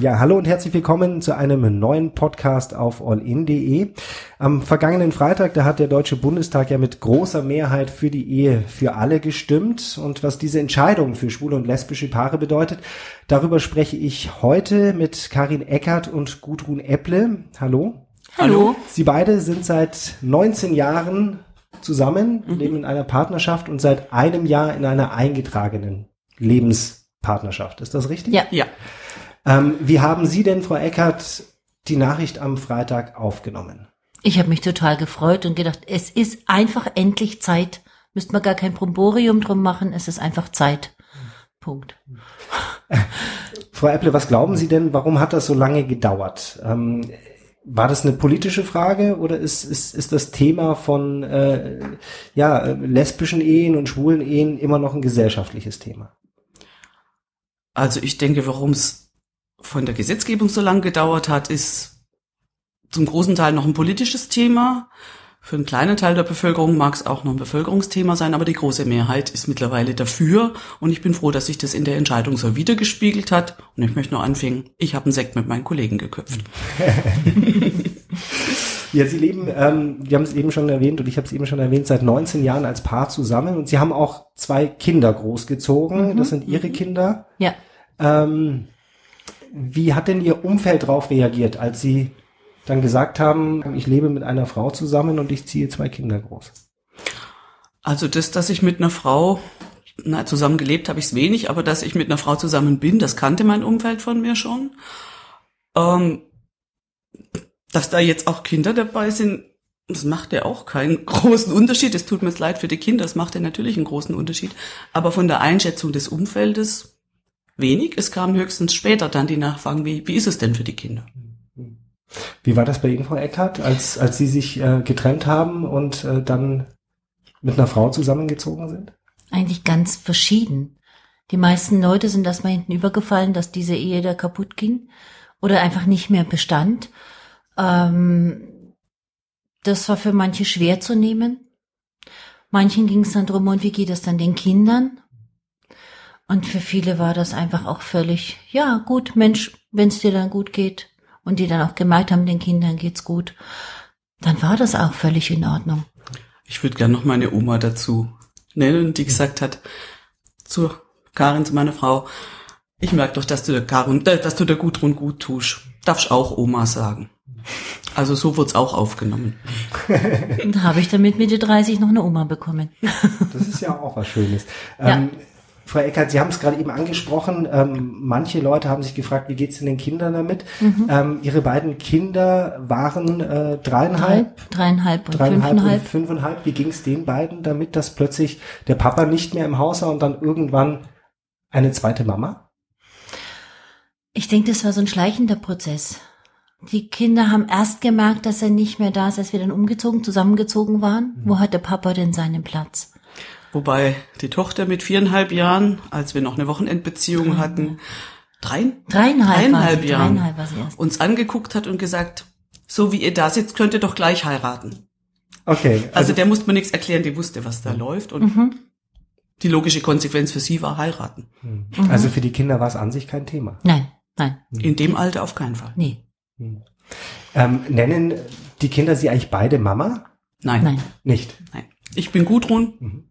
Ja, hallo und herzlich willkommen zu einem neuen Podcast auf allin.de. Am vergangenen Freitag, da hat der Deutsche Bundestag ja mit großer Mehrheit für die Ehe für alle gestimmt. Und was diese Entscheidung für schwule und lesbische Paare bedeutet, darüber spreche ich heute mit Karin Eckert und Gudrun Epple. Hallo. Hallo. Sie beide sind seit 19 Jahren zusammen, mhm. leben in einer Partnerschaft und seit einem Jahr in einer eingetragenen Lebenspartnerschaft. Ist das richtig? Ja. ja. Ähm, wie haben Sie denn, Frau Eckert, die Nachricht am Freitag aufgenommen? Ich habe mich total gefreut und gedacht, es ist einfach endlich Zeit. Müsste man gar kein Bromborium drum machen, es ist einfach Zeit. Punkt. Frau Epple, was glauben Sie denn, warum hat das so lange gedauert? Ähm, war das eine politische Frage oder ist, ist, ist das Thema von äh, ja, lesbischen Ehen und schwulen Ehen immer noch ein gesellschaftliches Thema? Also ich denke, warum es von der Gesetzgebung so lange gedauert hat, ist zum großen Teil noch ein politisches Thema. Für einen kleinen Teil der Bevölkerung mag es auch noch ein Bevölkerungsthema sein, aber die große Mehrheit ist mittlerweile dafür und ich bin froh, dass sich das in der Entscheidung so wiedergespiegelt hat. Und ich möchte nur anfangen, ich habe einen Sekt mit meinen Kollegen geköpft. ja, Sie leben, ähm, wir haben es eben schon erwähnt und ich habe es eben schon erwähnt, seit 19 Jahren als Paar zusammen und Sie haben auch zwei Kinder großgezogen. Mhm. Das sind Ihre mhm. Kinder. Ja. Ähm, wie hat denn Ihr Umfeld darauf reagiert, als Sie dann gesagt haben, ich lebe mit einer Frau zusammen und ich ziehe zwei Kinder groß? Also das, dass ich mit einer Frau na, zusammen gelebt habe ich es wenig, aber dass ich mit einer Frau zusammen bin, das kannte mein Umfeld von mir schon. Ähm, dass da jetzt auch Kinder dabei sind, das macht ja auch keinen großen Unterschied. Es tut mir leid für die Kinder, das macht ja natürlich einen großen Unterschied. Aber von der Einschätzung des Umfeldes wenig. Es kam höchstens später dann die Nachfragen, wie, wie ist es denn für die Kinder? Wie war das bei Ihnen, Frau Eckhardt, als, als Sie sich äh, getrennt haben und äh, dann mit einer Frau zusammengezogen sind? Eigentlich ganz verschieden. Die meisten Leute sind erstmal hinten übergefallen, dass diese Ehe da kaputt ging oder einfach nicht mehr bestand. Ähm, das war für manche schwer zu nehmen. Manchen ging es dann drum, und wie geht es dann den Kindern? Und für viele war das einfach auch völlig, ja, gut, Mensch, wenn es dir dann gut geht und die dann auch gemerkt haben, den Kindern geht's gut, dann war das auch völlig in Ordnung. Ich würde gerne noch meine Oma dazu nennen, die gesagt hat, zu Karin, zu meiner Frau, ich merke doch, dass du der Karin, äh, dass du der Gudrun gut tust. Darfst auch Oma sagen. Also so wird's auch aufgenommen. Und habe ich damit Mitte 30 noch eine Oma bekommen. Das ist ja auch was Schönes. Ja. Ähm, Frau Eckert, Sie haben es gerade eben angesprochen. Ähm, manche Leute haben sich gefragt, wie geht's denn den Kindern damit? Mhm. Ähm, Ihre beiden Kinder waren äh, dreieinhalb, Drei, dreieinhalb und dreieinhalb fünfeinhalb. Und fünfeinhalb. Wie ging's denen beiden damit, dass plötzlich der Papa nicht mehr im Haus war und dann irgendwann eine zweite Mama? Ich denke, das war so ein schleichender Prozess. Die Kinder haben erst gemerkt, dass er nicht mehr da ist, als wir dann umgezogen, zusammengezogen waren. Mhm. Wo hat der Papa denn seinen Platz? Wobei die Tochter mit viereinhalb Jahren, als wir noch eine Wochenendbeziehung hatten, drei, dreieinhalb, dreieinhalb Jahren dreieinhalb uns angeguckt hat und gesagt, so wie ihr da sitzt, könnt ihr doch gleich heiraten. Okay. Also, also der musste mir nichts erklären, die wusste, was da läuft und mhm. die logische Konsequenz für sie war heiraten. Mhm. Also für die Kinder war es an sich kein Thema. Nein, nein. In dem Alter auf keinen Fall. Nee. Mhm. Ähm, nennen die Kinder sie eigentlich beide Mama? Nein. Nein. Nicht? Nein. Ich bin Gudrun.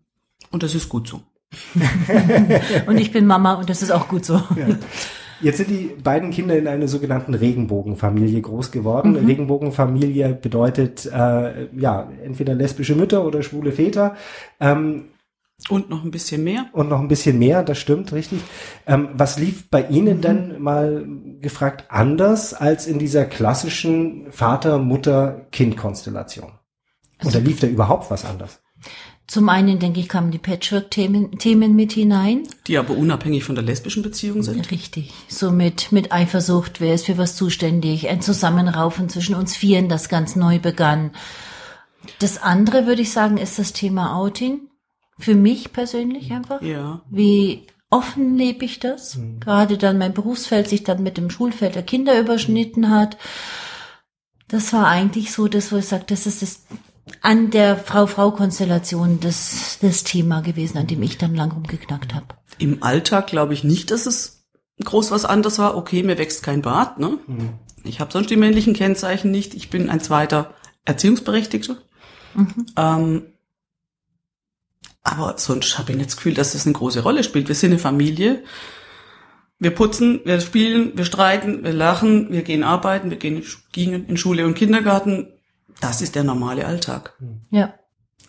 Und das ist gut so. und ich bin Mama und das ist auch gut so. Ja. Jetzt sind die beiden Kinder in einer sogenannten Regenbogenfamilie groß geworden. Mhm. Regenbogenfamilie bedeutet äh, ja entweder lesbische Mütter oder schwule Väter. Ähm, und noch ein bisschen mehr. Und noch ein bisschen mehr, das stimmt, richtig. Ähm, was lief bei Ihnen mhm. denn mal gefragt anders als in dieser klassischen Vater-Mutter-Kind-Konstellation? Also, Oder lief da überhaupt was anders? Zum einen, denke ich, kamen die Patchwork-Themen Themen mit hinein. Die aber unabhängig von der lesbischen Beziehung sind. Richtig. So mit, mit Eifersucht, wer ist für was zuständig, ein Zusammenraufen zwischen uns Vieren, das ganz neu begann. Das andere, würde ich sagen, ist das Thema Outing. Für mich persönlich einfach. Ja. Wie offen lebe ich das? Mhm. Gerade dann mein Berufsfeld sich dann mit dem Schulfeld der Kinder überschnitten hat. Das war eigentlich so das, wo ich sage, das ist das an der Frau-Frau-Konstellation das, das Thema gewesen, an dem ich dann lang rumgeknackt habe. Im Alltag glaube ich nicht, dass es groß was anders war, okay, mir wächst kein Bart, ne? Mhm. Ich habe sonst die männlichen Kennzeichen nicht. Ich bin ein zweiter Erziehungsberechtigter. Mhm. Ähm, aber sonst habe ich nicht das Gefühl, dass das eine große Rolle spielt. Wir sind eine Familie. Wir putzen, wir spielen, wir streiten, wir lachen, wir gehen arbeiten, wir gehen in Schule und Kindergarten. Das ist der normale Alltag. Ja.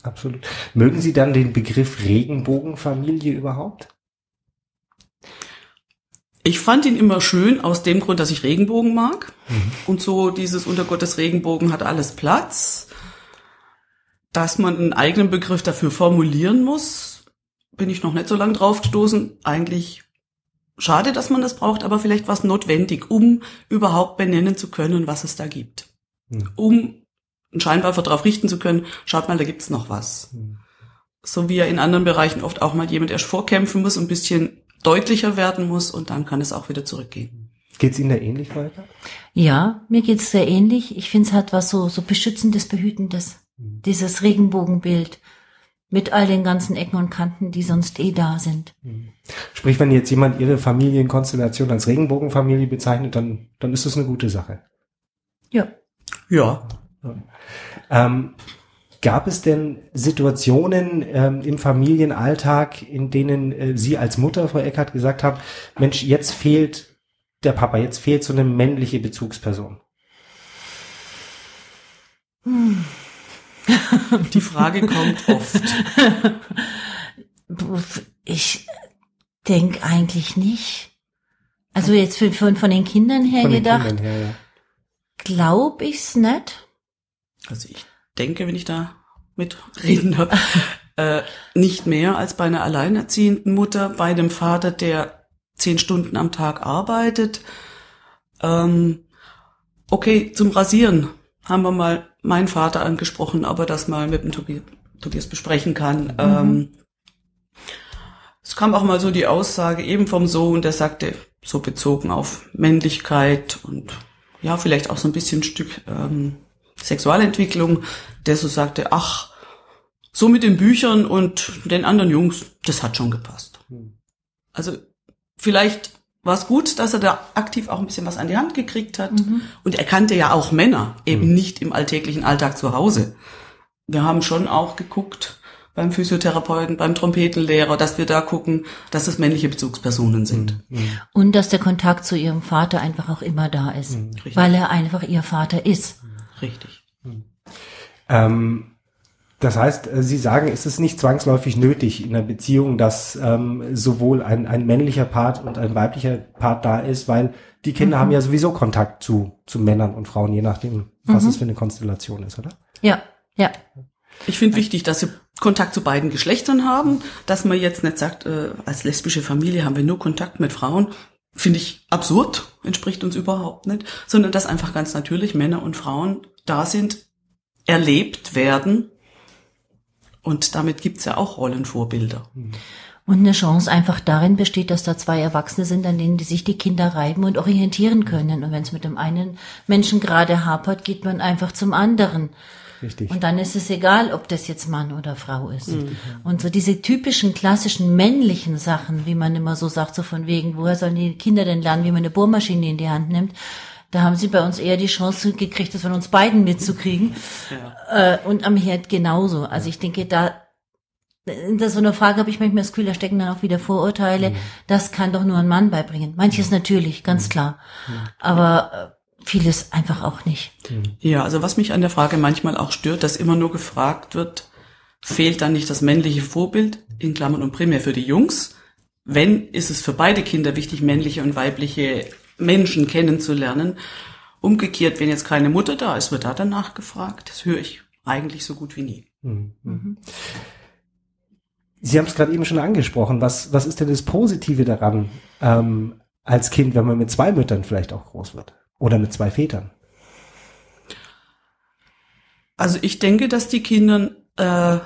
Absolut. Mögen Sie dann den Begriff Regenbogenfamilie überhaupt? Ich fand ihn immer schön aus dem Grund, dass ich Regenbogen mag. Mhm. Und so dieses unter Gottes Regenbogen hat alles Platz. Dass man einen eigenen Begriff dafür formulieren muss, bin ich noch nicht so lang drauf gestoßen. Eigentlich schade, dass man das braucht, aber vielleicht was notwendig, um überhaupt benennen zu können, was es da gibt. Mhm. Um einen Scheinwerfer darauf richten zu können, schaut mal, da gibt's noch was. Mhm. So wie ja in anderen Bereichen oft auch mal jemand erst vorkämpfen muss, ein bisschen deutlicher werden muss und dann kann es auch wieder zurückgehen. Geht's Ihnen da ähnlich weiter? Ja, mir geht's sehr ähnlich. Ich finde es hat was so, so beschützendes, behütendes. Mhm. Dieses Regenbogenbild mit all den ganzen Ecken und Kanten, die sonst eh da sind. Mhm. Sprich, wenn jetzt jemand Ihre Familienkonstellation als Regenbogenfamilie bezeichnet, dann, dann ist das eine gute Sache. Ja. Ja. Ähm, Gab es denn Situationen ähm, im Familienalltag, in denen äh, Sie als Mutter, Frau Eckert, gesagt haben, Mensch, jetzt fehlt der Papa, jetzt fehlt so eine männliche Bezugsperson? Hm. Die Frage kommt oft. Ich denke eigentlich nicht. Also jetzt von, von den Kindern her von gedacht, Kindern her, ja. glaube ich's nicht. Also ich denke, wenn ich da mitreden darf, äh, nicht mehr als bei einer alleinerziehenden Mutter, bei dem Vater, der zehn Stunden am Tag arbeitet. Ähm, okay, zum Rasieren haben wir mal meinen Vater angesprochen, aber das mal mit dem Tobias, Tobias besprechen kann. Mhm. Ähm, es kam auch mal so die Aussage eben vom Sohn, der sagte, so bezogen auf Männlichkeit und ja, vielleicht auch so ein bisschen ein Stück ähm, Sexualentwicklung, der so sagte, ach, so mit den Büchern und den anderen Jungs, das hat schon gepasst. Hm. Also vielleicht war es gut, dass er da aktiv auch ein bisschen was an die Hand gekriegt hat. Mhm. Und er kannte ja auch Männer, eben mhm. nicht im alltäglichen Alltag zu Hause. Wir haben schon auch geguckt beim Physiotherapeuten, beim Trompetenlehrer, dass wir da gucken, dass es männliche Bezugspersonen sind. Mhm. Und dass der Kontakt zu ihrem Vater einfach auch immer da ist, mhm. weil er einfach ihr Vater ist. Richtig. Hm. Ähm, das heißt, äh, Sie sagen, ist es nicht zwangsläufig nötig in einer Beziehung, dass ähm, sowohl ein, ein männlicher Part und ein weiblicher Part da ist, weil die Kinder mhm. haben ja sowieso Kontakt zu, zu Männern und Frauen, je nachdem, was mhm. es für eine Konstellation ist, oder? Ja, ja. Ich finde wichtig, dass sie Kontakt zu beiden Geschlechtern haben, dass man jetzt nicht sagt, äh, als lesbische Familie haben wir nur Kontakt mit Frauen finde ich absurd, entspricht uns überhaupt nicht, sondern dass einfach ganz natürlich Männer und Frauen da sind, erlebt werden. Und damit gibt's ja auch Rollenvorbilder. Und eine Chance einfach darin besteht, dass da zwei Erwachsene sind, an denen die sich die Kinder reiben und orientieren können. Und wenn es mit dem einen Menschen gerade hapert, geht man einfach zum anderen. Richtig. Und dann ist es egal, ob das jetzt Mann oder Frau ist. Mhm. Und so diese typischen klassischen männlichen Sachen, wie man immer so sagt, so von wegen, woher sollen die Kinder denn lernen, wie man eine Bohrmaschine in die Hand nimmt? Da haben sie bei uns eher die Chance gekriegt, das von uns beiden mitzukriegen. Ja. Äh, und am Herd genauso. Also ich denke, da in so einer Frage habe ich manchmal das Gefühl, da stecken dann auch wieder Vorurteile. Mhm. Das kann doch nur ein Mann beibringen. Manches natürlich, ganz mhm. klar. Mhm. Aber äh, vieles einfach auch nicht. Ja, also was mich an der Frage manchmal auch stört, dass immer nur gefragt wird, fehlt dann nicht das männliche Vorbild, in Klammern und primär für die Jungs? Wenn, ist es für beide Kinder wichtig, männliche und weibliche Menschen kennenzulernen. Umgekehrt, wenn jetzt keine Mutter da ist, wird da danach gefragt. Das höre ich eigentlich so gut wie nie. Mhm. mhm. Sie haben es gerade eben schon angesprochen. Was, was ist denn das Positive daran, ähm, als Kind, wenn man mit zwei Müttern vielleicht auch groß wird? Oder mit zwei Vätern? Also ich denke, dass die Kinder äh,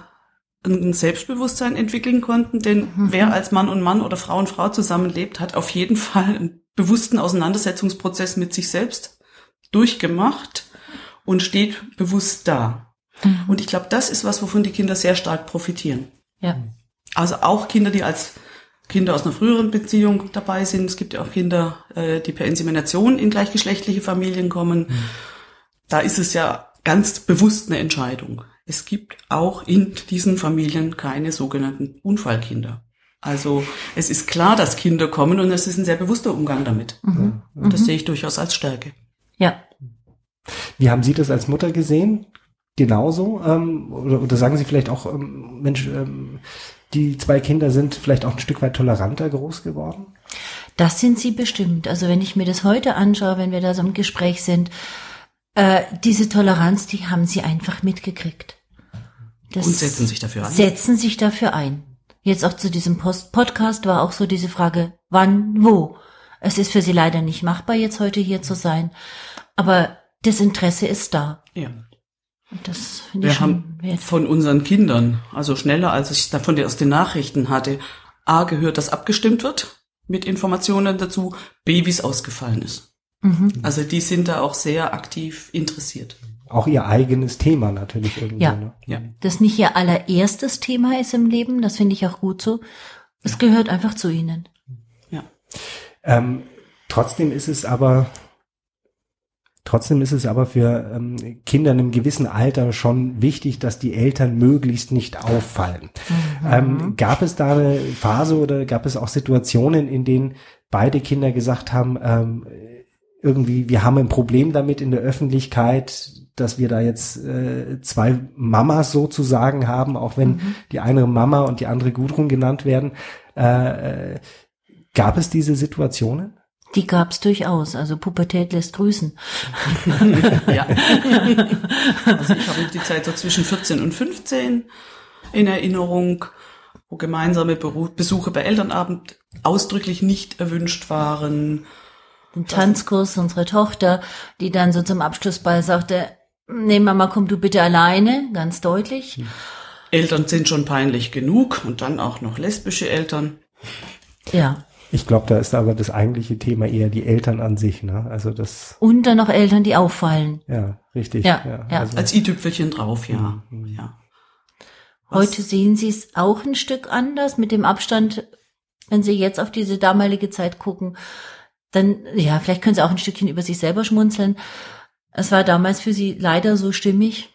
ein Selbstbewusstsein entwickeln konnten, denn mhm. wer als Mann und Mann oder Frau und Frau zusammenlebt, hat auf jeden Fall einen bewussten Auseinandersetzungsprozess mit sich selbst durchgemacht und steht bewusst da. Mhm. Und ich glaube, das ist was, wovon die Kinder sehr stark profitieren. Ja. Also auch Kinder, die als Kinder aus einer früheren Beziehung dabei sind. Es gibt ja auch Kinder, äh, die per Insemination in gleichgeschlechtliche Familien kommen. Mhm. Da ist es ja ganz bewusst eine Entscheidung. Es gibt auch in diesen Familien keine sogenannten Unfallkinder. Also es ist klar, dass Kinder kommen und es ist ein sehr bewusster Umgang damit. Mhm. Und das mhm. sehe ich durchaus als Stärke. Ja. Wie haben Sie das als Mutter gesehen? Genauso? Ähm, oder, oder sagen Sie vielleicht auch, ähm, Mensch, ähm, die zwei Kinder sind vielleicht auch ein Stück weit toleranter groß geworden? Das sind sie bestimmt. Also wenn ich mir das heute anschaue, wenn wir da so im Gespräch sind, äh, diese Toleranz, die haben sie einfach mitgekriegt. Das und setzen sich dafür ein. Setzen sich dafür ein. Jetzt auch zu diesem Post Podcast war auch so diese Frage, wann, wo. Es ist für sie leider nicht machbar, jetzt heute hier zu sein. Aber das Interesse ist da. Ja. Das wir haben von unseren Kindern, also schneller als ich davon aus den Nachrichten hatte, A gehört, dass abgestimmt wird mit Informationen dazu, B wie es ausgefallen ist. Mhm. Also die sind da auch sehr aktiv interessiert. Auch ihr eigenes Thema natürlich irgendwie. Ja, ne? ja. das nicht ihr allererstes Thema ist im Leben, das finde ich auch gut so. Es ja. gehört einfach zu ihnen. Ja. Ähm, trotzdem ist es aber Trotzdem ist es aber für ähm, Kinder in einem gewissen Alter schon wichtig, dass die Eltern möglichst nicht auffallen. Mhm. Ähm, gab es da eine Phase oder gab es auch Situationen, in denen beide Kinder gesagt haben, ähm, irgendwie, wir haben ein Problem damit in der Öffentlichkeit, dass wir da jetzt äh, zwei Mamas sozusagen haben, auch wenn mhm. die eine Mama und die andere Gudrun genannt werden. Äh, äh, gab es diese Situationen? Die gab's durchaus. Also Pubertät lässt grüßen. ja. Also ich habe die Zeit so zwischen 14 und 15 in Erinnerung, wo gemeinsame Besuche bei Elternabend ausdrücklich nicht erwünscht waren. Den Tanzkurs, unsere Tochter, die dann so zum Abschlussball sagte, nee Mama, komm du bitte alleine, ganz deutlich. Eltern sind schon peinlich genug und dann auch noch lesbische Eltern. Ja. Ich glaube, da ist aber das eigentliche Thema eher die Eltern an sich, ne? Also das. Und dann noch Eltern, die auffallen. Ja, richtig. Ja, ja. ja. Also, Als i-Tüpfelchen drauf, ja. Mhm. ja. Heute sehen Sie es auch ein Stück anders mit dem Abstand, wenn Sie jetzt auf diese damalige Zeit gucken, dann, ja, vielleicht können Sie auch ein Stückchen über sich selber schmunzeln. Es war damals für Sie leider so stimmig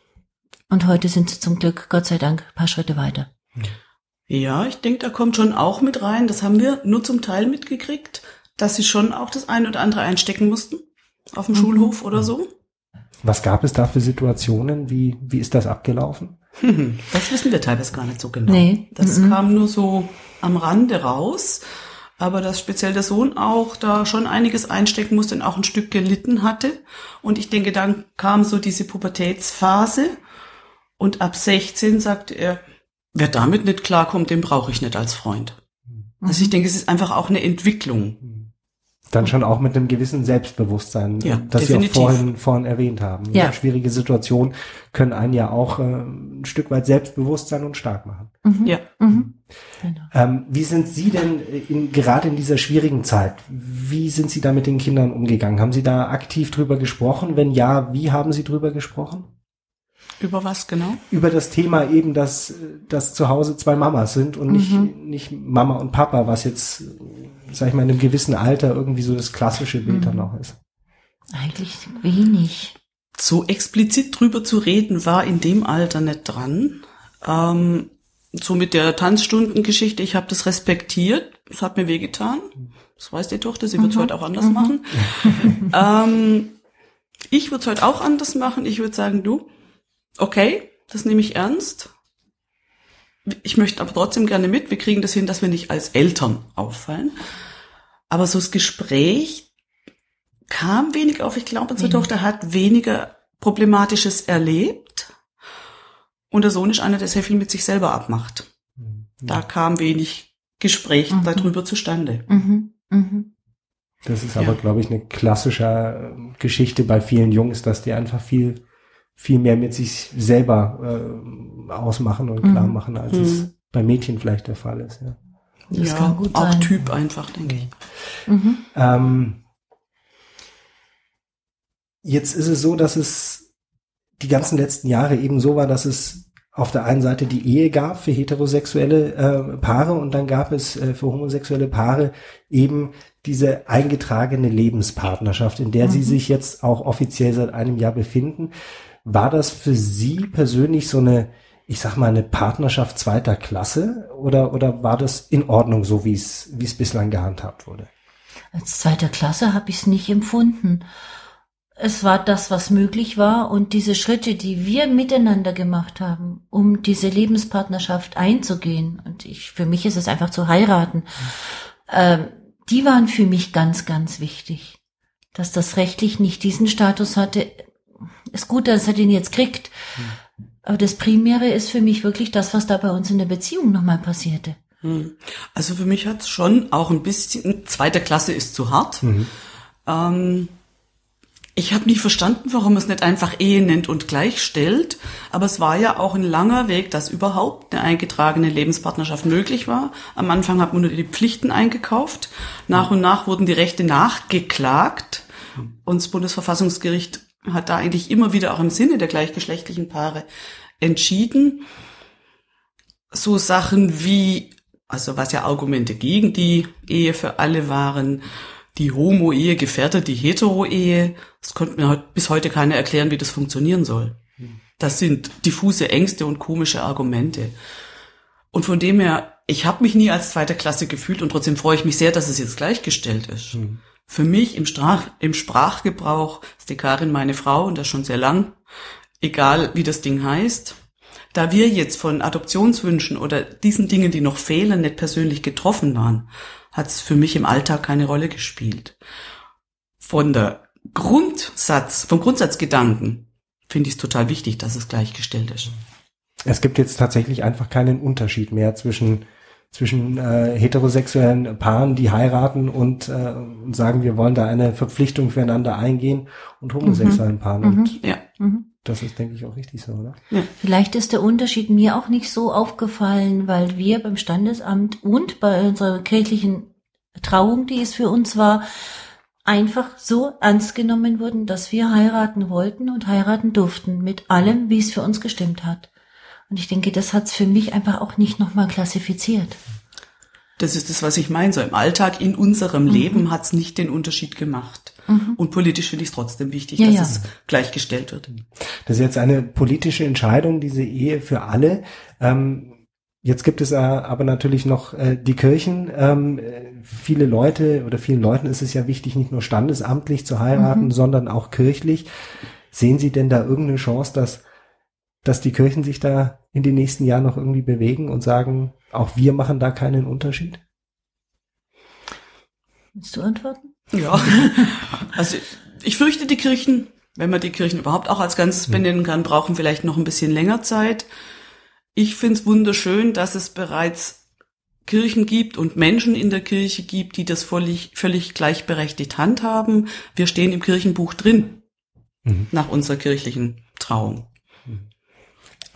und heute sind Sie zum Glück, Gott sei Dank, ein paar Schritte weiter. Mhm. Ja, ich denke, da kommt schon auch mit rein. Das haben wir nur zum Teil mitgekriegt, dass sie schon auch das eine oder andere einstecken mussten auf dem mhm. Schulhof oder so. Was gab es da für Situationen? Wie, wie ist das abgelaufen? Das wissen wir teilweise gar nicht so genau. Nee. Das mhm. kam nur so am Rande raus. Aber dass speziell der Sohn auch da schon einiges einstecken musste und auch ein Stück gelitten hatte. Und ich denke, dann kam so diese Pubertätsphase. Und ab 16 sagte er, Wer damit nicht klarkommt, den brauche ich nicht als Freund. Mhm. Also ich denke, es ist einfach auch eine Entwicklung. Dann schon auch mit einem gewissen Selbstbewusstsein, ja, das definitiv. Sie auch vorhin, vorhin erwähnt haben. Ja. Schwierige Situationen können einen ja auch äh, ein Stück weit selbstbewusst sein und stark machen. Mhm. Ja. Mhm. Genau. Ähm, wie sind Sie denn in, gerade in dieser schwierigen Zeit, wie sind Sie da mit den Kindern umgegangen? Haben Sie da aktiv drüber gesprochen? Wenn ja, wie haben Sie drüber gesprochen? Über was genau? Über das Thema eben, dass, dass zu Hause zwei Mamas sind und nicht, mhm. nicht Mama und Papa, was jetzt, sag ich mal, in einem gewissen Alter irgendwie so das klassische Bild mhm. dann auch ist. Eigentlich wenig. So explizit drüber zu reden war in dem Alter nicht dran. Ähm, so mit der Tanzstundengeschichte, ich habe das respektiert, es hat mir wehgetan. Das weiß die Tochter, sie wird es mhm. heute auch anders mhm. machen. ähm, ich würde es heute auch anders machen. Ich würde sagen, du, okay, das nehme ich ernst. Ich möchte aber trotzdem gerne mit. Wir kriegen das hin, dass wir nicht als Eltern auffallen. Aber so das Gespräch kam wenig auf. Ich glaube, unsere wenig. Tochter hat weniger Problematisches erlebt. Und der Sohn ist einer, der sehr viel mit sich selber abmacht. Mhm. Da kam wenig Gespräch mhm. darüber zustande. Mhm. Mhm. Das ist aber, ja. glaube ich, eine klassische Geschichte bei vielen Jungs, dass die einfach viel viel mehr mit sich selber äh, ausmachen und klar mhm. machen, als mhm. es bei Mädchen vielleicht der Fall ist. Ja, das ja, kann gut auch sein. Typ einfach, denke ich. Mhm. Ähm, jetzt ist es so, dass es die ganzen letzten Jahre eben so war, dass es auf der einen Seite die Ehe gab für heterosexuelle äh, Paare und dann gab es äh, für homosexuelle Paare eben diese eingetragene Lebenspartnerschaft, in der mhm. sie sich jetzt auch offiziell seit einem Jahr befinden. War das für Sie persönlich so eine, ich sag mal, eine Partnerschaft zweiter Klasse oder, oder war das in Ordnung, so wie es, wie es bislang gehandhabt wurde? Als zweiter Klasse habe ich es nicht empfunden es war das, was möglich war und diese Schritte, die wir miteinander gemacht haben, um diese Lebenspartnerschaft einzugehen, und ich, für mich ist es einfach zu heiraten, äh, die waren für mich ganz, ganz wichtig. Dass das rechtlich nicht diesen Status hatte, ist gut, dass er den jetzt kriegt. Aber das Primäre ist für mich wirklich das, was da bei uns in der Beziehung nochmal passierte. Hm. Also für mich hat es schon auch ein bisschen, zweite Klasse ist zu hart. Mhm. Ähm, ich habe nicht verstanden, warum es nicht einfach Ehe nennt und gleichstellt, aber es war ja auch ein langer Weg, dass überhaupt eine eingetragene Lebenspartnerschaft möglich war. Am Anfang hat man nur die Pflichten eingekauft, nach und nach wurden die Rechte nachgeklagt und das Bundesverfassungsgericht hat da eigentlich immer wieder auch im Sinne der gleichgeschlechtlichen Paare entschieden. So Sachen wie, also was ja Argumente gegen die Ehe für alle waren, die Homo-Ehe gefährdet die Hetero-Ehe. Das konnte mir bis heute keiner erklären, wie das funktionieren soll. Das sind diffuse Ängste und komische Argumente. Und von dem her, ich habe mich nie als zweiter Klasse gefühlt und trotzdem freue ich mich sehr, dass es jetzt gleichgestellt ist. Mhm. Für mich im, Strach, im Sprachgebrauch ist die Karin meine Frau und das schon sehr lang, egal wie das Ding heißt. Da wir jetzt von Adoptionswünschen oder diesen Dingen, die noch fehlen, nicht persönlich getroffen waren, hat es für mich im Alltag keine Rolle gespielt. Von der Grundsatz, vom Grundsatzgedanken finde ich es total wichtig, dass es gleichgestellt ist. Es gibt jetzt tatsächlich einfach keinen Unterschied mehr zwischen zwischen äh, heterosexuellen Paaren, die heiraten und, äh, und sagen, wir wollen da eine Verpflichtung füreinander eingehen und homosexuellen mhm. Paaren. Und mhm. ja. Mhm. Das ist, denke ich, auch richtig so, oder? Ja. Vielleicht ist der Unterschied mir auch nicht so aufgefallen, weil wir beim Standesamt und bei unserer kirchlichen Trauung, die es für uns war, einfach so ernst genommen wurden, dass wir heiraten wollten und heiraten durften, mit allem, wie es für uns gestimmt hat. Und ich denke, das hat es für mich einfach auch nicht nochmal klassifiziert. Das ist das, was ich meine. So im Alltag, in unserem mhm. Leben hat es nicht den Unterschied gemacht. Mhm. Und politisch finde ich es trotzdem wichtig, ja, dass ja. es gleichgestellt wird. Das ist jetzt eine politische Entscheidung, diese Ehe für alle. Ähm, Jetzt gibt es aber natürlich noch äh, die Kirchen. Ähm, viele Leute oder vielen Leuten ist es ja wichtig, nicht nur standesamtlich zu heiraten, mhm. sondern auch kirchlich. Sehen Sie denn da irgendeine Chance, dass, dass die Kirchen sich da in den nächsten Jahren noch irgendwie bewegen und sagen, auch wir machen da keinen Unterschied? Willst du antworten? Ja, also ich fürchte, die Kirchen, wenn man die Kirchen überhaupt auch als Ganzes hm. benennen kann, brauchen vielleicht noch ein bisschen länger Zeit. Ich finde es wunderschön, dass es bereits Kirchen gibt und Menschen in der Kirche gibt, die das völlig, völlig gleichberechtigt handhaben. Wir stehen im Kirchenbuch drin, mhm. nach unserer kirchlichen Trauung.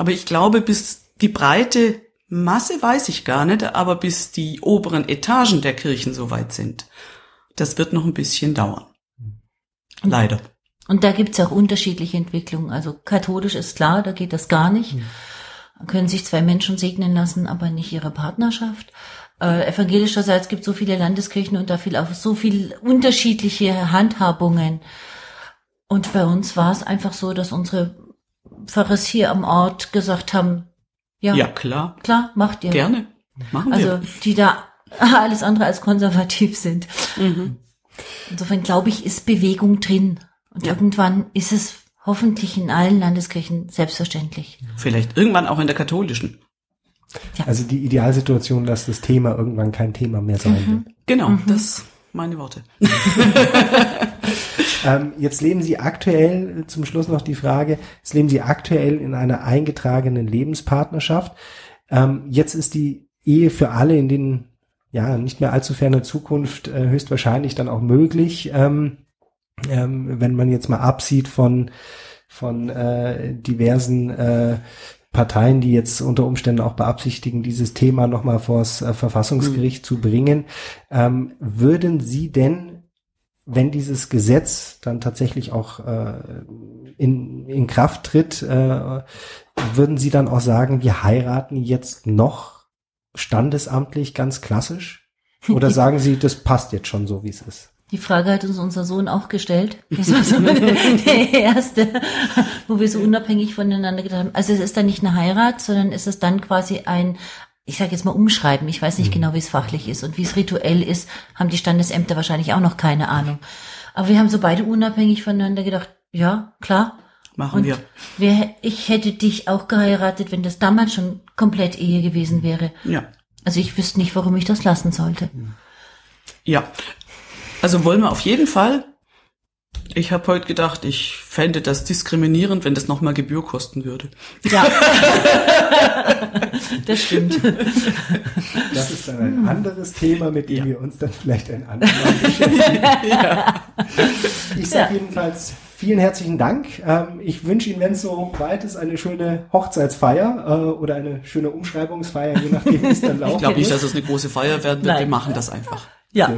Mhm. Aber ich glaube, bis die breite Masse weiß ich gar nicht, aber bis die oberen Etagen der Kirchen soweit sind, das wird noch ein bisschen dauern. Leider. Und da gibt's auch unterschiedliche Entwicklungen. Also katholisch ist klar, da geht das gar nicht. Mhm. Können sich zwei Menschen segnen lassen, aber nicht ihre Partnerschaft. Äh, evangelischerseits gibt so viele Landeskirchen und da viel auch so viel unterschiedliche Handhabungen. Und bei uns war es einfach so, dass unsere Pfarrers hier am Ort gesagt haben, ja, ja klar. Klar, macht ihr. Gerne. Machen wir. Also die da alles andere als konservativ sind. Mhm. Insofern glaube ich, ist Bewegung drin. Und ja. irgendwann ist es hoffentlich in allen Landeskirchen selbstverständlich. Vielleicht irgendwann auch in der katholischen. Ja. Also die Idealsituation, dass das Thema irgendwann kein Thema mehr sein mhm. wird. Genau, mhm. das meine Worte. ähm, jetzt leben Sie aktuell, zum Schluss noch die Frage, jetzt leben Sie aktuell in einer eingetragenen Lebenspartnerschaft. Ähm, jetzt ist die Ehe für alle in den ja nicht mehr allzu ferner Zukunft äh, höchstwahrscheinlich dann auch möglich, ähm, ähm, wenn man jetzt mal absieht von von äh, diversen äh, Parteien, die jetzt unter Umständen auch beabsichtigen, dieses Thema nochmal vors äh, Verfassungsgericht mhm. zu bringen. Ähm, würden Sie denn wenn dieses Gesetz dann tatsächlich auch äh, in, in Kraft tritt, äh, würden Sie dann auch sagen, wir heiraten jetzt noch standesamtlich ganz klassisch? Oder sagen Sie, das passt jetzt schon so, wie es ist? Die Frage hat uns unser Sohn auch gestellt. Das war so der erste, wo wir so unabhängig voneinander gedacht haben. Also es ist dann nicht eine Heirat, sondern es ist dann quasi ein, ich sage jetzt mal umschreiben. Ich weiß nicht mhm. genau, wie es fachlich ist und wie es rituell ist, haben die Standesämter wahrscheinlich auch noch keine Ahnung. Aber wir haben so beide unabhängig voneinander gedacht, ja, klar. Machen und wir. Wer, ich hätte dich auch geheiratet, wenn das damals schon komplett Ehe gewesen wäre. Ja. Also ich wüsste nicht, warum ich das lassen sollte. Ja, also wollen wir auf jeden Fall. Ich habe heute gedacht, ich fände das diskriminierend, wenn das nochmal Gebühr kosten würde. Ja, das stimmt. Das ist dann ein anderes Thema, mit dem ja. wir uns dann vielleicht ein andermal beschäftigen. ja. Ich sage ja. jedenfalls vielen herzlichen Dank. Ähm, ich wünsche Ihnen, wenn es so weit ist, eine schöne Hochzeitsfeier äh, oder eine schöne Umschreibungsfeier, je nachdem, wie es dann laufen Ich glaube nicht, dass es eine große Feier werden wird. Nein. Wir machen das einfach. Ja.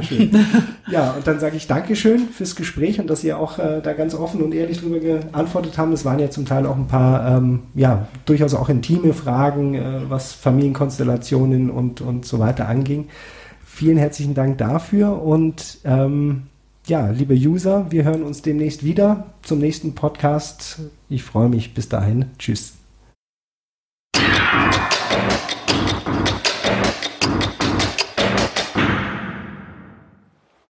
Ja, und dann sage ich Dankeschön fürs Gespräch und dass Sie auch äh, da ganz offen und ehrlich drüber geantwortet haben. Es waren ja zum Teil auch ein paar, ähm, ja, durchaus auch intime Fragen, äh, was Familienkonstellationen und, und so weiter anging. Vielen herzlichen Dank dafür und ähm, ja, liebe User, wir hören uns demnächst wieder zum nächsten Podcast. Ich freue mich. Bis dahin. Tschüss.